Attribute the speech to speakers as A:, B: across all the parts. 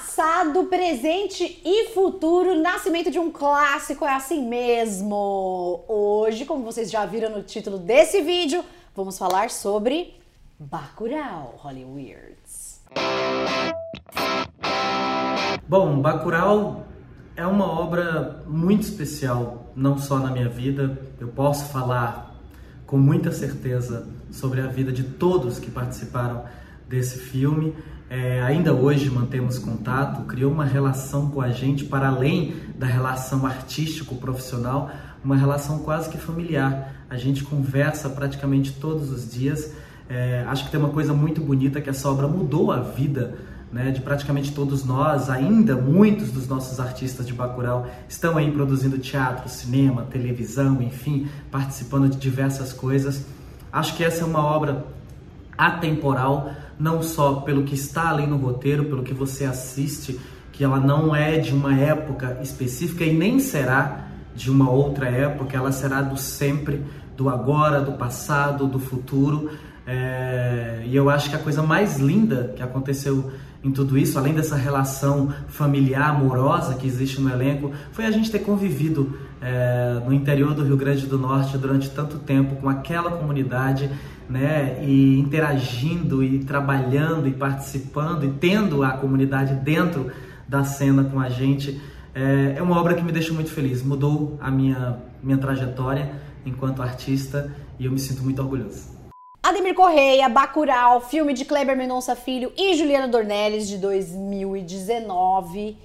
A: Passado, presente e futuro, nascimento de um clássico é assim mesmo. Hoje, como vocês já viram no título desse vídeo, vamos falar sobre Bacurau Hollywoods.
B: Bom, Bacurau é uma obra muito especial, não só na minha vida. Eu posso falar com muita certeza sobre a vida de todos que participaram desse filme é, ainda hoje mantemos contato, criou uma relação com a gente para além da relação artístico-profissional, uma relação quase que familiar. A gente conversa praticamente todos os dias. É, acho que tem uma coisa muito bonita que essa obra mudou a vida né, de praticamente todos nós. Ainda muitos dos nossos artistas de Bacurau estão aí produzindo teatro, cinema, televisão, enfim, participando de diversas coisas. Acho que essa é uma obra atemporal não só pelo que está ali no roteiro, pelo que você assiste, que ela não é de uma época específica e nem será de uma outra época, ela será do sempre, do agora, do passado, do futuro. É... E eu acho que a coisa mais linda que aconteceu em tudo isso, além dessa relação familiar, amorosa que existe no elenco, foi a gente ter convivido é, no interior do Rio Grande do Norte durante tanto tempo com aquela comunidade né, e interagindo e trabalhando e participando e tendo a comunidade dentro da cena com a gente. É, é uma obra que me deixa muito feliz, mudou a minha, minha trajetória enquanto artista e eu me sinto muito orgulhoso.
A: Ademir Correia, Bacurau, filme de Kleber Mendonça Filho e Juliana Dornelles de 2019.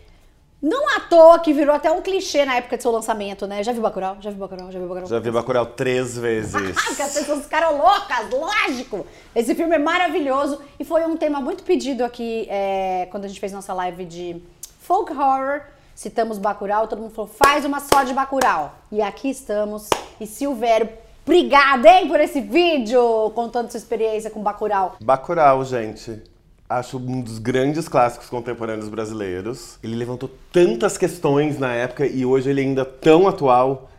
A: Não à toa que virou até um clichê na época de seu lançamento, né? Já viu Bacurau? Já viu Bacurau? Já viu Bacurau?
C: Já vi Bacurau três vezes.
A: Porque as pessoas ficaram loucas, lógico! Esse filme é maravilhoso e foi um tema muito pedido aqui é, quando a gente fez nossa live de folk horror. Citamos Bacurau, todo mundo falou, faz uma só de Bacurau. E aqui estamos. E Silvério, obrigada, hein, por esse vídeo, contando sua experiência com Bacurau.
C: Bacurau, gente acho um dos grandes clássicos contemporâneos brasileiros. Ele levantou tantas questões na época e hoje ele é ainda tão atual.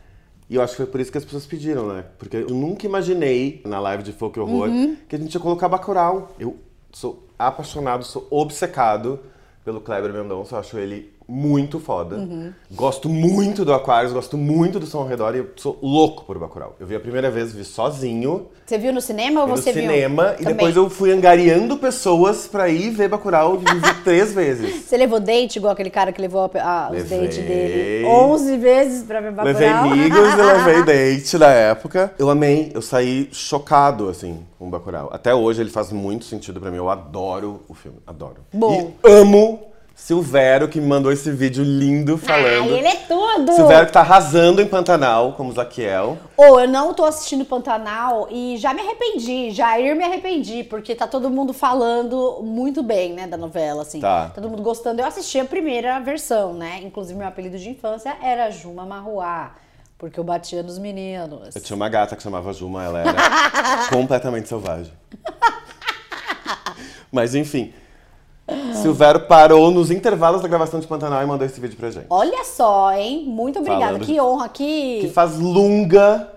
C: E eu acho que foi por isso que as pessoas pediram, né? Porque eu nunca imaginei, na live de folk horror, uhum. que a gente ia colocar Bacurau. Eu sou apaixonado, sou obcecado pelo Kleber Mendonça. Eu acho ele muito foda. Uhum. Gosto muito do Aquarius, gosto muito do som ao redor e eu sou louco por Bacurau. Eu vi a primeira vez, vi sozinho.
A: Você viu no cinema ou você
C: viu?
A: No
C: cinema e Também. depois eu fui angariando pessoas pra ir ver Bacurau e vi três vezes.
A: Você levou date igual aquele cara que levou a, os dates dele 11 vezes pra ver Bacurau?
C: Levei amigos e levei date na época. Eu amei, eu saí chocado, assim, com Bacurau. Até hoje ele faz muito sentido pra mim, eu adoro o filme, adoro.
A: Bom.
C: E amo Silvério, que me mandou esse vídeo lindo falando.
A: Ah, ele é tudo!
C: Silvério que tá arrasando em Pantanal, como Zaquiel.
A: Ou oh, eu não tô assistindo Pantanal e já me arrependi, já ir me arrependi, porque tá todo mundo falando muito bem, né, da novela, assim.
C: Tá.
A: Todo mundo gostando. Eu assisti a primeira versão, né? Inclusive, meu apelido de infância era Juma Marruá. Porque eu batia nos meninos.
C: Eu tinha uma gata que chamava Juma, ela era completamente selvagem. Mas enfim, Silvério parou nos intervalos da gravação de Pantanal e mandou esse vídeo pra gente.
A: Olha só, hein? Muito obrigada. Falando que honra que.
C: Que faz Lunga.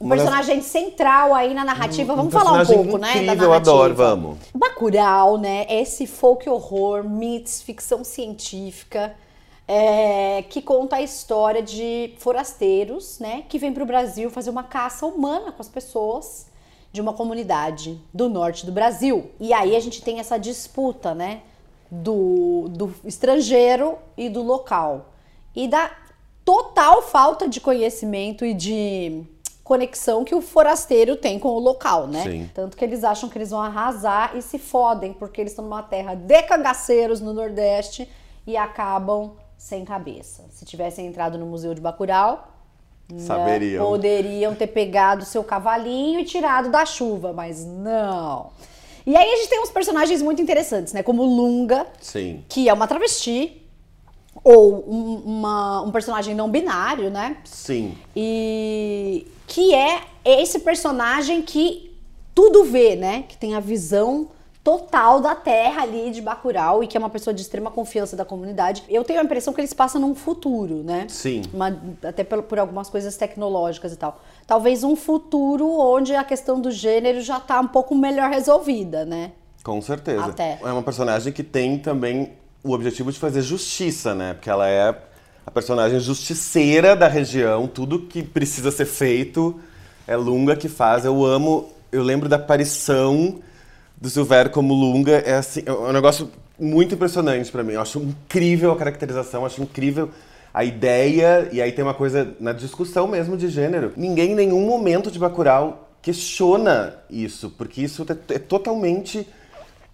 A: Um personagem das... central aí na narrativa. Um, vamos um falar um pouco, né?
C: Da narrativa. Eu adoro, vamos.
A: Bacurau, né? Esse folk horror, meets, ficção científica. É, que conta a história de forasteiros, né, que vêm para o Brasil fazer uma caça humana com as pessoas de uma comunidade do norte do Brasil. E aí a gente tem essa disputa, né? Do, do estrangeiro e do local. E da total falta de conhecimento e de conexão que o forasteiro tem com o local, né?
C: Sim.
A: Tanto que eles acham que eles vão arrasar e se fodem, porque eles estão numa terra de cangaceiros no Nordeste e acabam sem cabeça. Se tivessem entrado no Museu de Bacurau,
C: Saberiam.
A: Poderiam ter pegado seu cavalinho e tirado da chuva, mas não. E aí a gente tem uns personagens muito interessantes, né? Como Lunga,
C: Sim.
A: que é uma travesti, ou um, uma, um personagem não binário, né?
C: Sim.
A: E que é esse personagem que tudo vê, né? Que tem a visão total da terra ali de Bacurau e que é uma pessoa de extrema confiança da comunidade. Eu tenho a impressão que eles passam num futuro, né?
C: Sim.
A: Uma, até por, por, algumas coisas tecnológicas e tal. Talvez um futuro onde a questão do gênero já tá um pouco melhor resolvida, né?
C: Com certeza.
A: Até.
C: É uma personagem que tem também o objetivo de fazer justiça, né? Porque ela é a personagem justiceira da região, tudo que precisa ser feito é Lunga que faz. Eu amo, eu lembro da aparição do Silvério como Lunga, é assim, é um negócio muito impressionante para mim. Eu acho incrível a caracterização, acho incrível a ideia, e aí tem uma coisa na discussão mesmo de gênero. Ninguém em nenhum momento de Bacurau questiona isso, porque isso é, é totalmente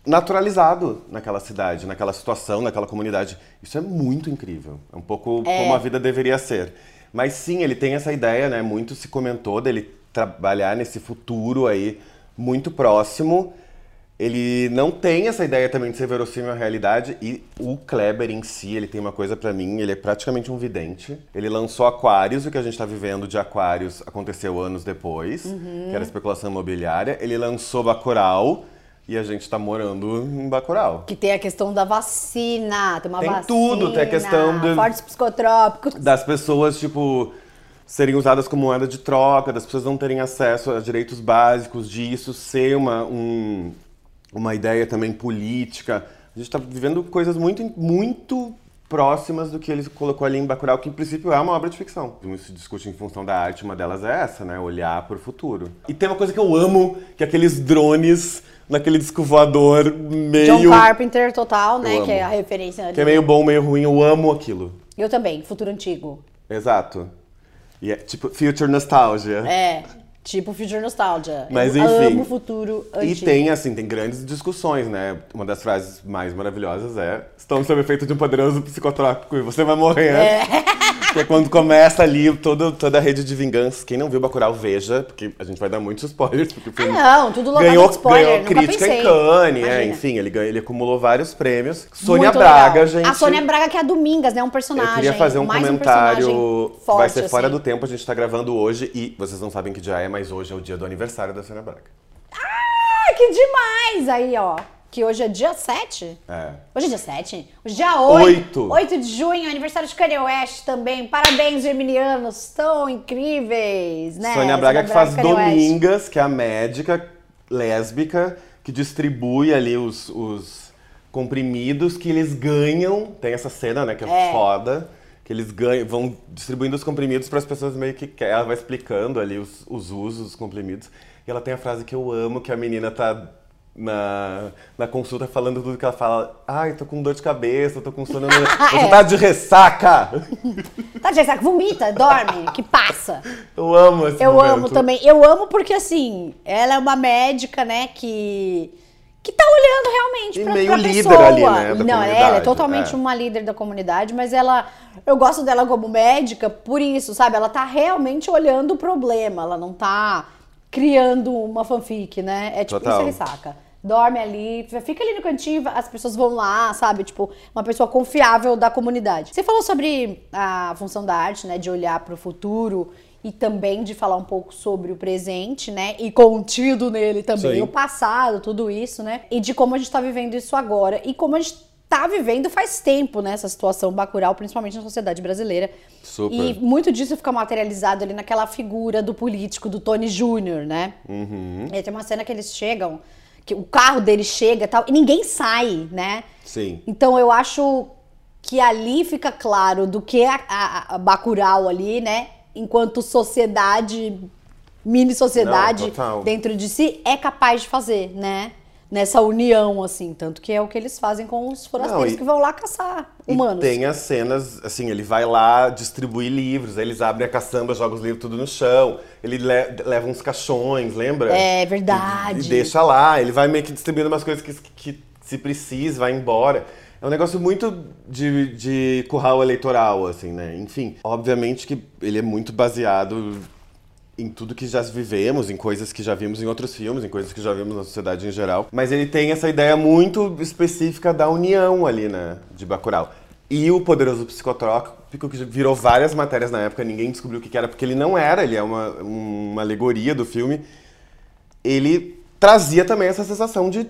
C: naturalizado naquela cidade, naquela situação, naquela comunidade. Isso é muito incrível. É um pouco é. como a vida deveria ser. Mas sim, ele tem essa ideia, né? Muito se comentou dele trabalhar nesse futuro aí muito próximo. Ele não tem essa ideia também de ser verossímil à realidade e o Kleber em si, ele tem uma coisa para mim, ele é praticamente um vidente. Ele lançou Aquários, o que a gente tá vivendo de Aquários aconteceu anos depois, uhum. que era especulação imobiliária. Ele lançou Bacurau, e a gente tá morando em Bacurau.
A: Que tem a questão da vacina, tem uma
C: tem
A: vacina.
C: Tem tudo, tem a questão de,
A: fortes psicotrópicos.
C: Das pessoas, tipo, serem usadas como moeda de troca, das pessoas não terem acesso a direitos básicos, disso ser uma, um, uma ideia também política. A gente está vivendo coisas muito, muito próximas do que ele colocou ali em Bacurau, que em princípio é uma obra de ficção. Muito se discute em função da arte, uma delas é essa, né? Olhar para o futuro. E tem uma coisa que eu amo, que é aqueles drones naquele disco voador meio...
A: John Carpenter total, né? Que é a referência ali.
C: Que é meio bom, meio ruim, eu amo aquilo.
A: Eu também, futuro antigo.
C: Exato. E é tipo Future Nostalgia.
A: É. Tipo Future Nostalgia.
C: Mas
A: eu
C: enfim.
A: amo futuro antigo.
C: E tem, assim, tem grandes discussões, né? Uma das frases mais maravilhosas é: Estamos sob efeito de um poderoso psicotrópico e você vai morrer. É. Que é quando começa ali todo, toda a rede de vingança. Quem não viu Bacurau, veja, porque a gente vai dar muitos spoilers. Porque o filme
A: ah, não, tudo
C: ganhou,
A: de spoiler.
C: Ganhou crítica pensei. em Cannes, é, enfim, ele, ele acumulou vários prêmios. Sônia Muito Braga, legal. gente.
A: A Sônia Braga, que é a Domingas, né? Um personagem.
C: Eu queria fazer um comentário.
A: Um forte,
C: vai ser fora
A: assim.
C: do tempo, a gente tá gravando hoje e vocês não sabem que dia é, mas hoje é o dia do aniversário da Sônia Braga.
A: Ah, que demais! Aí, ó. Que hoje é dia 7?
C: É.
A: Hoje é dia 7? Hoje é dia 8. 8. 8 de junho, aniversário de Kanye West também. Parabéns, geminianos. Tão incríveis, né?
C: Sônia Braga que faz Domingas, West. que é a médica lésbica que distribui ali os, os comprimidos que eles ganham. Tem essa cena, né, que é, é. foda. Que eles ganham, vão distribuindo os comprimidos para as pessoas meio que. Ela vai explicando ali os, os usos dos comprimidos. E ela tem a frase que eu amo, que a menina tá na, na consulta falando tudo que ela fala. Ai, tô com dor de cabeça, tô com sono. Você é. tá de ressaca!
A: tá de ressaca, vomita, dorme, que passa.
C: Eu amo esse
A: Eu
C: momento.
A: amo também. Eu amo porque, assim, ela é uma médica, né, que. Que tá olhando realmente
C: e
A: pra,
C: meio
A: pra
C: líder
A: pessoa.
C: ali, né, da
A: Não, ela é totalmente é. uma líder da comunidade, mas ela. Eu gosto dela como médica por isso, sabe? Ela tá realmente olhando o problema, ela não tá criando uma fanfic, né? É tipo
C: Total.
A: isso, ele saca dorme ali, fica ali no cantinho, as pessoas vão lá, sabe? Tipo, uma pessoa confiável da comunidade. Você falou sobre a função da arte, né, de olhar para o futuro e também de falar um pouco sobre o presente, né? E contido nele também Sim. o passado, tudo isso, né? E de como a gente tá vivendo isso agora e como a gente tá vivendo faz tempo, né, essa situação bacural, principalmente na sociedade brasileira.
C: Super.
A: E muito disso fica materializado ali naquela figura do político, do Tony Júnior, né?
C: Uhum.
A: E tem uma cena que eles chegam que o carro dele chega e tal, e ninguém sai, né?
C: Sim.
A: Então eu acho que ali fica claro do que a, a, a Bacurau ali, né? Enquanto sociedade, mini sociedade
C: Não,
A: dentro de si, é capaz de fazer, né? Nessa união, assim. Tanto que é o que eles fazem com os forasteiros Não, e, que vão lá caçar humanos.
C: E tem as cenas, assim, ele vai lá distribuir livros, aí eles abrem a caçamba, jogam os livros tudo no chão, ele le leva uns caixões, lembra?
A: É verdade.
C: E, e, deixa lá, ele vai meio que distribuindo umas coisas que, que se precisa, vai embora. É um negócio muito de, de curral eleitoral, assim, né? Enfim, obviamente que ele é muito baseado em tudo que já vivemos, em coisas que já vimos em outros filmes, em coisas que já vimos na sociedade em geral. Mas ele tem essa ideia muito específica da união ali, né, de Bacurau. E o Poderoso Psicotrópico, que virou várias matérias na época, ninguém descobriu o que era, porque ele não era, ele é uma, uma alegoria do filme. Ele trazia também essa sensação de,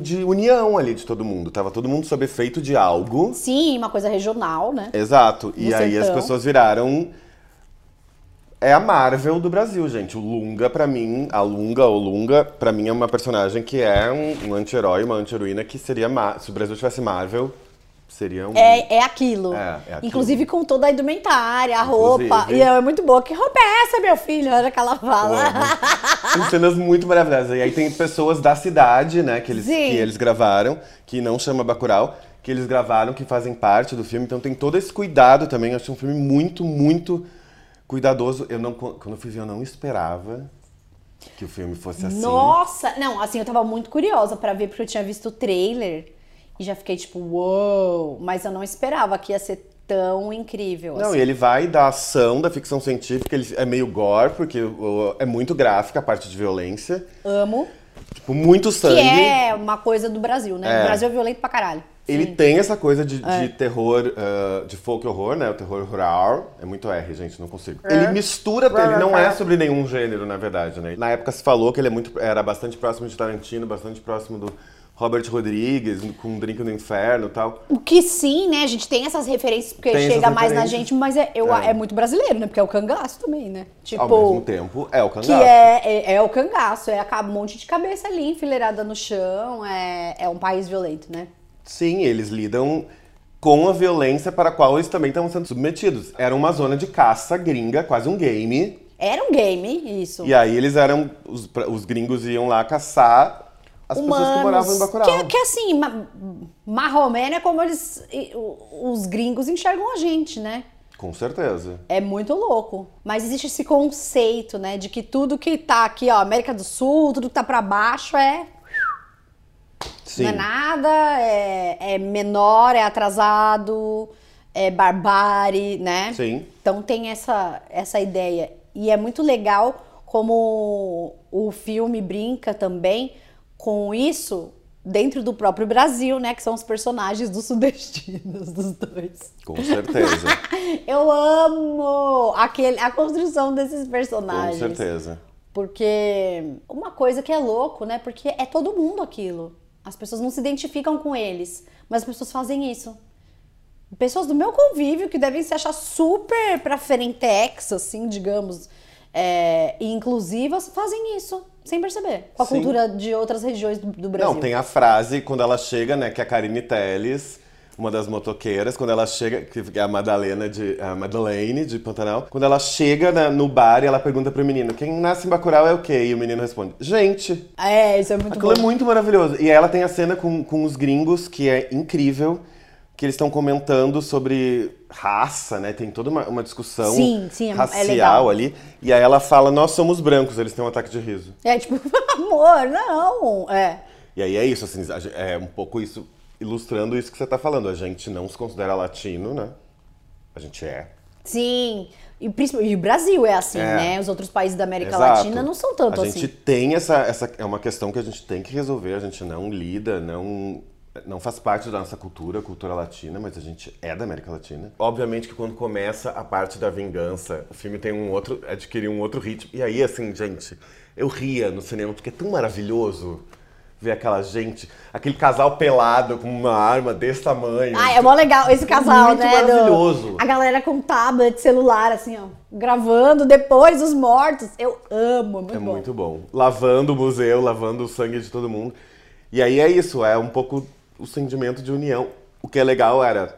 C: de união ali de todo mundo. Tava todo mundo sob efeito de algo.
A: Sim, uma coisa regional, né?
C: Exato. No e aí as pessoas viraram é a Marvel do Brasil, gente. O Lunga, pra mim, a Lunga ou Lunga, pra mim é uma personagem que é um, um anti-herói, uma anti-heroína que seria. Se o Brasil tivesse Marvel, seria um.
A: É, é aquilo.
C: É, é aquilo.
A: Inclusive com toda a indumentária, a
C: Inclusive.
A: roupa. E é muito boa. Que roupa é essa, meu filho? Olha que ela fala.
C: Tem cenas muito maravilhosas. E aí tem pessoas da cidade, né, que eles,
A: Sim.
C: que eles gravaram, que não chama Bacurau, que eles gravaram, que fazem parte do filme. Então tem todo esse cuidado também. Eu achei um filme muito, muito cuidadoso. Eu não, quando eu fui ver, eu não esperava que o filme fosse assim.
A: Nossa! Não, assim, eu tava muito curiosa pra ver, porque eu tinha visto o trailer e já fiquei tipo, uou! Mas eu não esperava que ia ser tão incrível.
C: Não,
A: assim.
C: e ele vai da ação, da ficção científica, ele é meio gore, porque é muito gráfica a parte de violência.
A: Amo.
C: Tipo, muito sangue.
A: Que é uma coisa do Brasil, né?
C: É.
A: O Brasil é violento pra caralho.
C: Ele
A: Sim.
C: tem essa coisa de, de
A: É.
C: terror, ah, de folk horror, né? O terror rural. É muito R, gente, não consigo.
A: É.
C: Ele mistura, ele não é sobre nenhum gênero, na verdade, né? Na época se falou que ele é muito, era bastante próximo de Tarantino, bastante próximo do Robert Rodrigues, com um Drink no Inferno e tal.
A: O que sim, né? A gente tem essas referências porque
C: Tem
A: chega mais na gente, mas é, eu,
C: É.
A: é. muito brasileiro, né? Porque é o cangaço também, né? Tipo.
C: Ao mesmo tempo, é o
A: Que
C: cangaço.
A: é, é, é o cangaço, é um monte de cabeça ali enfileirada no chão, é, é um país violento, né?
C: Sim, eles lidam com a violência para a qual eles também estavam sendo submetidos. Era uma zona de caça gringa, quase um game.
A: Era um game, isso.
C: E aí eles eram. Os, os gringos iam lá caçar as pessoas que moravam em Bacurau.
A: Que, que assim, ma- marromeno é como eles, os gringos enxergam a gente, né?
C: Com certeza.
A: É muito louco. Mas existe esse conceito, né, de que tudo que tá aqui, ó, América do Sul, tudo que tá pra baixo é
C: Sim.
A: Não é nada, é, é menor, é atrasado, é barbárie, né?
C: Sim.
A: Então tem essa, essa ideia. E é muito legal como o filme brinca também com isso dentro do próprio Brasil, né? Que são os personagens dos sudestinos, dos dois.
C: Com certeza.
A: Eu amo aquele, a construção desses
C: com
A: personagens.
C: certeza.
A: Porque uma coisa que é louco, né? Porque é todo mundo aquilo. As pessoas não se identificam com eles, mas as pessoas fazem isso. Pessoas do meu convívio que devem se achar super pra frentex, assim, digamos, é, e inclusivas, fazem isso, sem perceber. Com a
C: Sim.
A: cultura de outras regiões do, do Brasil.
C: Não, tem a frase quando ela chega, né, que é a Karine Telles, uma das motoqueiras, quando ela chega, que é a Madalena de a Madeleine de Pantanal, quando ela chega na- no bar e ela pergunta pro menino: "Quem nasce em Bacurau é o quê?" E o menino responde: "Gente".
A: É, isso é muito
C: Aquilo
A: bom.
C: é muito maravilhoso. E ela tem a cena com, com os gringos que é incrível, que eles estão comentando sobre raça, né? Tem toda uma, uma discussão
A: Sim, sim, é- é
C: racial
A: legal.
C: ali. E aí ela fala: "Nós somos brancos". Eles têm um ataque de riso.
A: É tipo, amor, não. É.
C: E aí é isso, assim, a é um pouco isso, ilustrando isso que você tá falando. A gente não se considera latino, né? A gente é.
A: Sim. E, e o Brasil é assim,
C: É.
A: né? Os outros países da América
C: Exato.
A: Latina não são tanto
C: A
A: assim.
C: gente tem essa, essa. É uma questão que a gente tem que resolver, a gente não lida, não. Não faz parte da nossa cultura, cultura latina, mas a gente é da América Latina. Obviamente que quando começa a parte da vingança, o filme tem um outro. adquirir um outro ritmo. E aí, assim, gente, eu ria no cinema porque é tão maravilhoso ver aquela gente, aquele casal pelado com uma arma desse tamanho.
A: Ah, é mó legal esse casal,
C: Muito
A: né? do-
C: maravilhoso.
A: A galera com tablet, celular, assim, ó, gravando depois os mortos. Eu amo, é muito
C: É
A: bom.
C: muito bom. Lavando o museu, lavando o sangue de todo mundo. E aí é isso, é um pouco o sentimento de união. O que é legal era,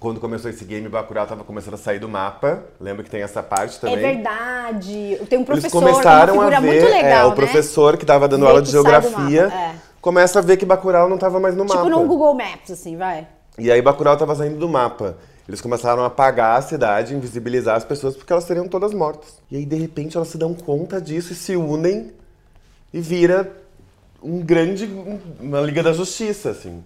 C: quando começou esse game, Bacurau tava começando a sair do mapa. Lembra que tem essa parte
A: É
C: também?
A: verdade. Tem um
C: Eles
A: professor,
C: começaram
A: uma figura
C: a ver,
A: muito legal,
C: é, o
A: né?
C: professor que tava dando aula de geografia,
A: é.
C: começa a ver que Bacurau não tava mais no
A: Tipo
C: mapa.
A: no Google Maps, assim, vai.
C: E aí Bacurau tava saindo do mapa. Eles começaram a apagar a cidade, invisibilizar as pessoas porque elas seriam todas mortas. E aí, de repente, elas se dão conta disso e se unem e vira um grande. um- uma Liga da Justiça, assim.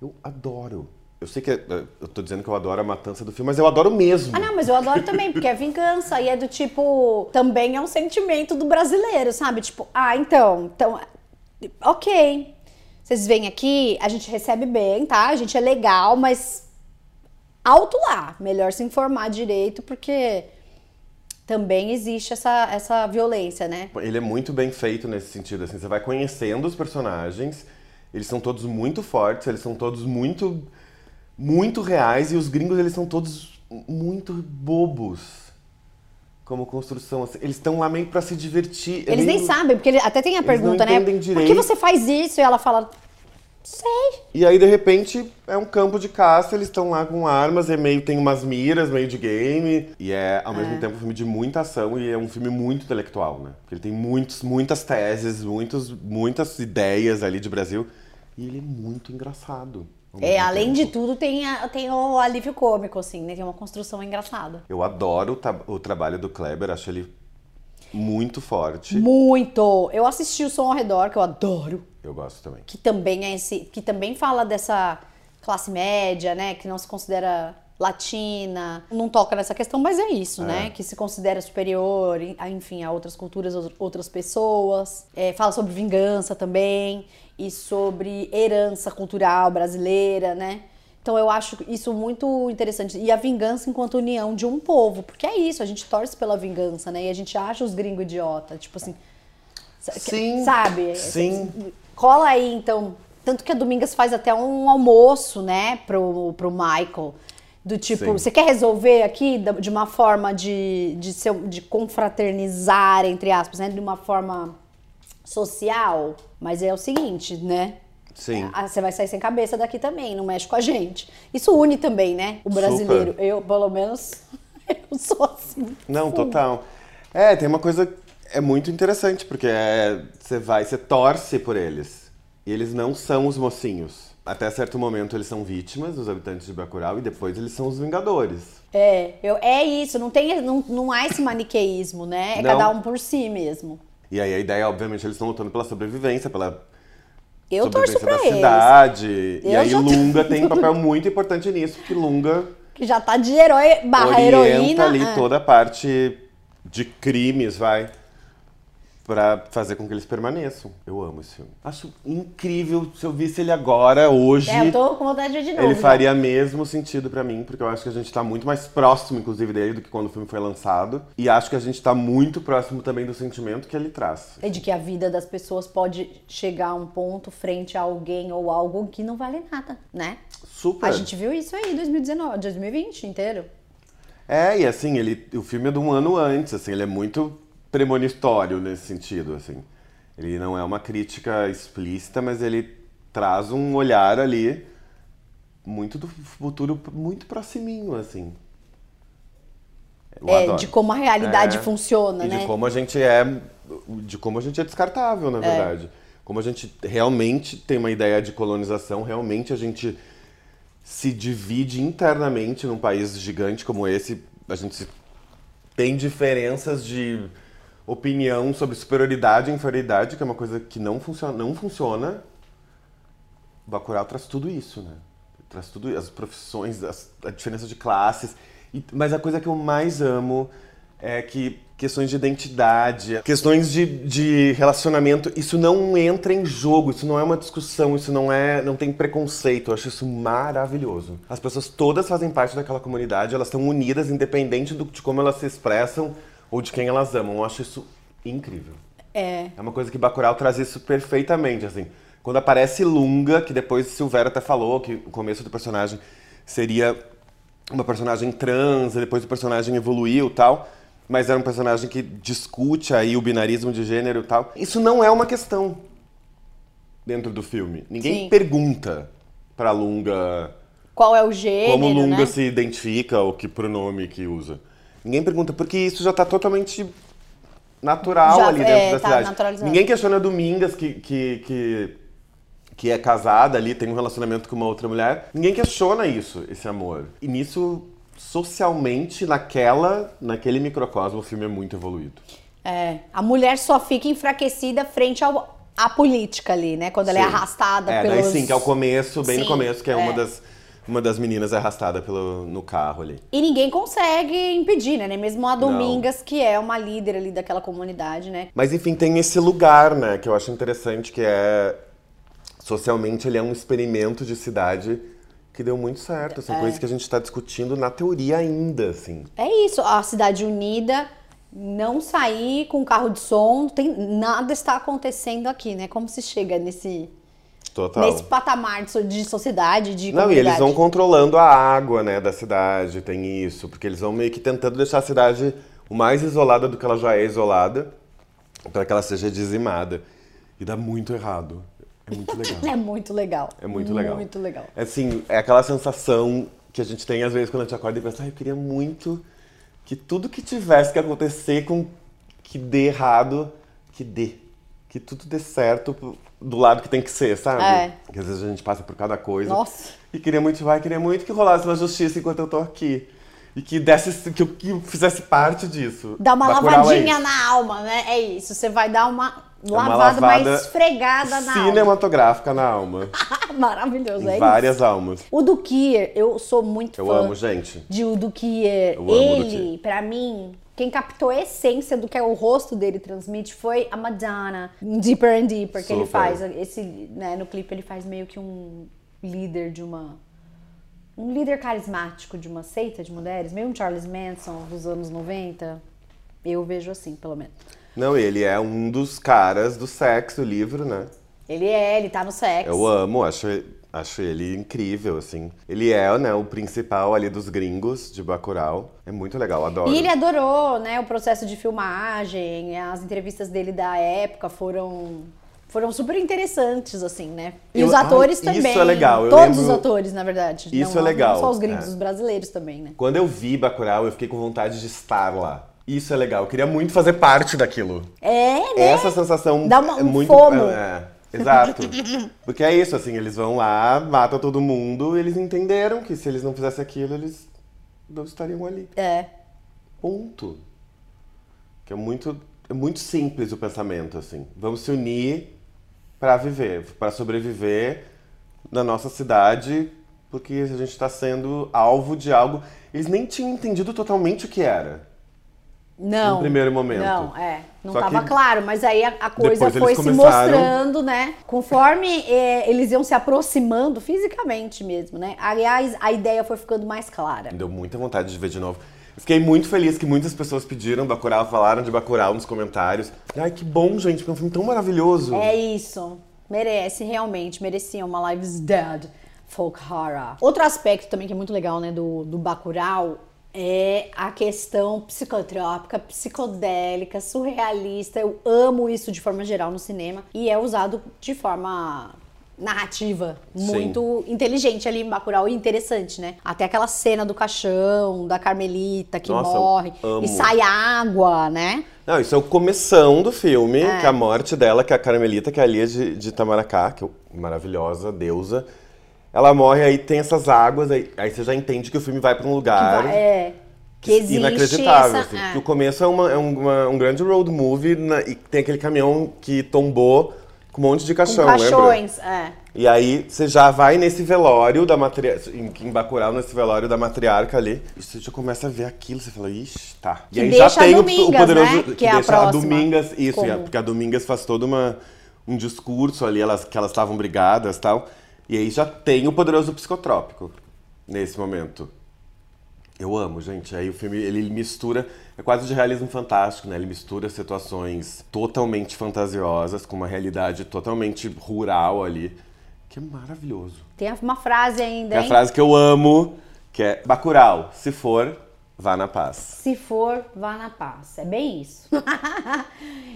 C: Eu adoro. Eu sei que é- eu tô dizendo que eu adoro a matança do filme, mas eu adoro mesmo.
A: Ah, não, mas eu adoro também, porque é vingança e é do tipo. Também é um sentimento do brasileiro, sabe? Tipo, ah, então. então ok. Vocês vêm aqui, a gente recebe bem, tá? A gente é legal, mas. Alto lá. Melhor se informar direito, porque também existe essa, essa violência, né?
C: Ele é muito bem feito nesse sentido, assim, você vai conhecendo os personagens, eles são todos muito fortes, eles são todos muito muito reais e os gringos eles são todos muito bobos como construção, assim. eles estão lá meio pra se divertir. É
A: Eles nem sabem, porque ele, até tem a pergunta, né?
C: entendem
A: Por que
C: direito.
A: você faz isso? E ela fala. Sei.
C: E aí, de repente, é um campo de caça, eles estão lá com armas, é meio, tem umas miras, meio de game. E é, ao mesmo tempo, um filme de muita ação e é um filme muito intelectual, né? Porque ele tem muitos, muitas teses, muitos, muitas ideias ali de Brasil. E ele é muito engraçado.
A: É, além de
C: tempo.
A: tudo, tem, a- tem o alívio cômico, assim, né? Tem uma construção engraçada.
C: Eu adoro o, o trabalho do Kleber, acho ele muito forte.
A: Muito! Eu assisti o Som ao Redor, que eu adoro.
C: Eu gosto também.
A: que também é esse, que também fala dessa classe média, né, que não se considera latina, não toca nessa questão, mas é isso, né, que se considera superior, enfim, a outras culturas, ou- outras pessoas. É, fala sobre vingança também e sobre herança cultural brasileira, né. Então eu acho isso muito interessante. E a vingança enquanto união de um povo, porque é isso, a gente torce pela vingança, né? E a gente acha os gringos idiota, tipo assim,
C: Sim.
A: Sabe?
C: Sim.
A: Cola aí, então. Tanto que a Domingas faz até um almoço, né, pro, pro Michael. Do tipo,
C: Sim.
A: você quer resolver aqui de uma forma de, de, ser, de confraternizar, entre aspas, né? De uma forma social. Mas é o seguinte, né?
C: Sim.
A: Ah, Você vai sair sem cabeça daqui também, não mexe com a gente. Isso une também, né? O brasileiro.
C: Super.
A: Eu, pelo menos, eu sou assim.
C: Não, total. É, tem uma coisa é muito interessante, porque é, você vai, você torce por eles. E eles não são os mocinhos. Até certo momento eles são vítimas, os habitantes de Bacurau, e depois eles são os vingadores.
A: É, eu, é isso, não, tem, não, não há esse maniqueísmo, né? É
C: Não.
A: cada um por si mesmo.
C: E aí a ideia, obviamente, eles estão lutando pela sobrevivência, pela
A: Eu torço pra
C: da
A: eles.
C: cidade. e
A: Eu
C: aí
A: já tô-
C: Lunga tem um papel muito importante nisso, porque Lunga
A: Que já tá de herói barra
C: orienta
A: heroína.
C: ali
A: é.
C: toda a parte de crimes, vai, pra fazer com que eles permaneçam. Eu amo esse filme. Acho incrível se eu visse ele agora, hoje.
A: É, eu tô com vontade de ver de novo.
C: Ele
A: já.
C: faria mesmo sentido pra mim, porque eu acho que a gente tá muito mais próximo, inclusive, dele do que quando o filme foi lançado. E acho que a gente tá muito próximo também do sentimento que ele traz.
A: É de que a vida das pessoas pode chegar a um ponto frente a alguém ou algo que não vale nada, né?
C: Super.
A: A gente viu isso aí em 2019, 2020 inteiro.
C: É, e assim, ele, o filme é de um ano antes, assim, ele é muito premonitório nesse sentido, assim. Ele não é uma crítica explícita, mas ele traz um olhar ali muito do futuro, muito proximinho, assim.
A: É, de como a realidade
C: É,
A: funciona,
C: e
A: né?
C: de como a gente é, de como a gente é descartável, na verdade. Como a gente realmente tem uma ideia de colonização, realmente a gente se divide internamente num país gigante como esse. A gente tem diferenças de opinião sobre superioridade e inferioridade, que é uma coisa que não funciona. Não funciona. O Bacurau traz tudo isso, né? Traz tudo as profissões, as- a diferença de classes. E- mas a coisa que eu mais amo é que questões de identidade, questões de, de relacionamento, isso não entra em jogo, isso não é uma discussão, isso não é, não tem preconceito. Eu acho isso maravilhoso. As pessoas todas fazem parte daquela comunidade, elas estão unidas, independente do- de como elas se expressam ou de quem elas amam. Eu acho isso incrível.
A: É.
C: É uma coisa que Bacurau traz isso perfeitamente, assim. Quando aparece Lunga, que depois Silvério até falou que o começo do personagem seria uma personagem trans, depois o personagem evoluiu e tal, mas era um personagem que discute aí o binarismo de gênero e tal. Isso não é uma questão dentro do filme. Ninguém
A: Sim.
C: pergunta pra Lunga
A: Qual é o gênero,
C: como Lunga
A: né?
C: se identifica ou que pronome que usa. Ninguém pergunta, porque isso já tá totalmente natural
A: Já-
C: ali dentro
A: é,
C: da
A: tá
C: cidade. Ninguém questiona Domingas que, que, que, que é casada ali, tem um relacionamento com uma outra mulher. Ninguém questiona isso, esse amor. E nisso, socialmente, naquela, naquele microcosmo, o filme é muito evoluído.
A: É, a mulher só fica enfraquecida frente ao, à política ali, né? Quando ela é arrastada
C: É,
A: pelos...
C: daí sim, que é o começo, bem no
A: Sim,
C: começo, que é, uma
A: é.
C: das... Uma das meninas é arrastada pelo, no carro ali.
A: E ninguém consegue impedir, né? Nem mesmo a Domingas, que é uma líder ali daquela comunidade, né?
C: Mas enfim, tem esse lugar, né, que eu acho interessante, que é socialmente ele é um experimento de cidade que deu muito certo, são coisas que a gente está discutindo na teoria ainda, assim.
A: É isso, a cidade unida, não sair com carro de som, tem, nada está acontecendo aqui, né? Como se chega nesse,
C: Total.
A: nesse patamar de, so- de sociedade, de
C: Não, e
A: comunidade.
C: eles vão controlando a água, né, da cidade, tem isso, porque eles vão meio que tentando deixar a cidade o mais isolada do que ela já é isolada, para que ela seja dizimada. E dá muito errado. É muito legal.
A: É muito legal.
C: É muito legal.
A: Muito legal.
C: Assim, é aquela sensação que a gente tem às vezes quando a gente acorda e pensa, ah, eu queria muito que tudo que tivesse que acontecer com que dê errado, que dê. Que tudo dê certo do lado que tem que ser, sabe?
A: É.
C: Que às vezes a gente passa por cada coisa.
A: Nossa.
C: E queria muito, vai, queria muito que rolasse uma justiça enquanto eu tô aqui. E que desse, que eu, que eu fizesse parte disso.
A: Dá uma
C: Bacurau é
A: lavadinha
C: isso.
A: na alma, né? É isso. Você vai dar uma
C: É uma
A: lavada, mais
C: lavada
A: esfregada na alma.
C: Cinematográfica na alma.
A: Maravilhoso, é
C: várias almas.
A: isso. O do Kier, eu sou muito
C: Eu
A: fã
C: amo, gente.
A: de o do Kier.
C: Eu amo o do
A: Ele, pra mim, quem captou a essência do que o rosto dele transmite foi a Madonna. em Deeper and Deeper, que ele faz. Esse, né, no clipe ele faz meio que um líder de uma um líder carismático de uma seita de mulheres, meio um Charles Manson dos anos 90. Eu vejo assim, pelo menos.
C: Não, ele é um dos caras do sexo, o livro, né?
A: Ele é, ele tá no sexo.
C: Eu amo, acho, acho ele incrível, assim. Ele é, né, o principal ali dos gringos de Bacurau. É muito legal, adoro.
A: E ele adorou, né, o processo de filmagem, as entrevistas dele da época foram foram super interessantes, assim, né? E
C: Eu-
A: os atores
C: ai, isso
A: também.
C: é legal, eu
A: Todos os
C: lembro-
A: atores, na verdade.
C: Isso
A: não,
C: é legal,
A: Não só os gringos,
C: é.
A: os brasileiros também, né?
C: Quando eu vi Bacurau, eu fiquei com vontade de estar lá. Isso é legal, eu queria muito fazer parte daquilo.
A: É, né?
C: Essa sensação
A: Dá uma-
C: é
A: um
C: muito...
A: fomo.
C: É, é, exato. Porque é isso, assim, eles vão lá, matam todo mundo, eles entenderam que se eles não fizessem aquilo, eles não estariam ali.
A: É.
C: Ponto. Que é muito, é muito simples o pensamento, assim. Vamos se unir para viver, para sobreviver na nossa cidade, porque a gente está sendo alvo de algo. Eles nem tinham entendido totalmente o que era.
A: Não.
C: No primeiro momento.
A: Não, é. Não
C: Só
A: tava
C: que
A: claro, mas aí a, a coisa foi se mostrando, né? Conforme é, eles iam se aproximando fisicamente mesmo, né? Aliás, a ideia foi ficando mais clara.
C: Me deu muita vontade de ver de novo. Fiquei muito feliz que muitas pessoas pediram Bacurau, falaram de Bacurau nos comentários. Ai, que bom, gente, porque é um filme tão maravilhoso.
A: É isso. Merece, realmente. Merecia uma Lives Dead folk horror. Outro aspecto também que é muito legal, né, do, do Bacurau é a questão psicotrópica, psicodélica, surrealista. Eu amo isso de forma geral no cinema e é usado de forma narrativa
C: Sim.
A: muito inteligente ali em Bacurau e interessante, né? Até aquela cena do caixão, da Carmelita que
C: Nossa,
A: morre e sai água, né?
C: Não, isso é o começão do filme,
A: É.
C: que é a morte dela, que é a Carmelita, que é a Lia de, de Itamaracá, que é maravilhosa deusa. Ela morre, aí tem essas águas, aí, aí você já entende que o filme vai pra um lugar
A: Que vai- é, que existe
C: inacreditável.
A: essa...
C: assim.
A: é.
C: Que o começo é, uma- é um, uma- um grande road movie na- e tem aquele caminhão que tombou com um monte de
A: Com
C: caixão, lembra?
A: caixões, é.
C: E aí você já vai nesse velório da matriarca, em, em Bacurau, nesse velório da matriarca ali, e você já começa a ver aquilo, você fala, ixi, tá.
A: Que
C: e aí
A: deixa
C: já tem
A: a
C: o-
A: Domingas,
C: poderoso,
A: né?
C: que,
A: Que é a
C: deixa a
A: próxima.
C: Domingas, isso, porque a Domingas faz todo uma, um discurso ali, elas, que elas estavam brigadas e tal, e aí já tem o poderoso psicotrópico nesse momento. Eu amo, gente. Aí o filme, ele mistura, é quase de realismo fantástico, né? Ele mistura situações totalmente fantasiosas com uma realidade totalmente rural ali, que é maravilhoso.
A: Tem uma frase ainda,
C: a
A: hein?
C: frase que eu amo, que é Bacurau, se for, vá na paz.
A: Se for, vá na paz. É bem isso.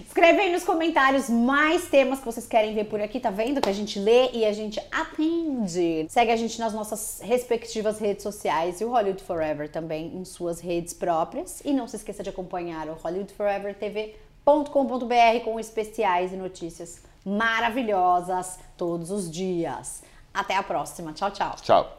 A: Escreve aí nos comentários mais temas que vocês querem ver por aqui, tá vendo? Que a gente lê e a gente atende. Segue a gente nas nossas respectivas redes sociais e o Hollywood Forever também em suas redes próprias. E não se esqueça de acompanhar o hollywoodforevertv.com.br com especiais e notícias maravilhosas todos os dias. Até a próxima. Tchau, tchau.
C: Tchau.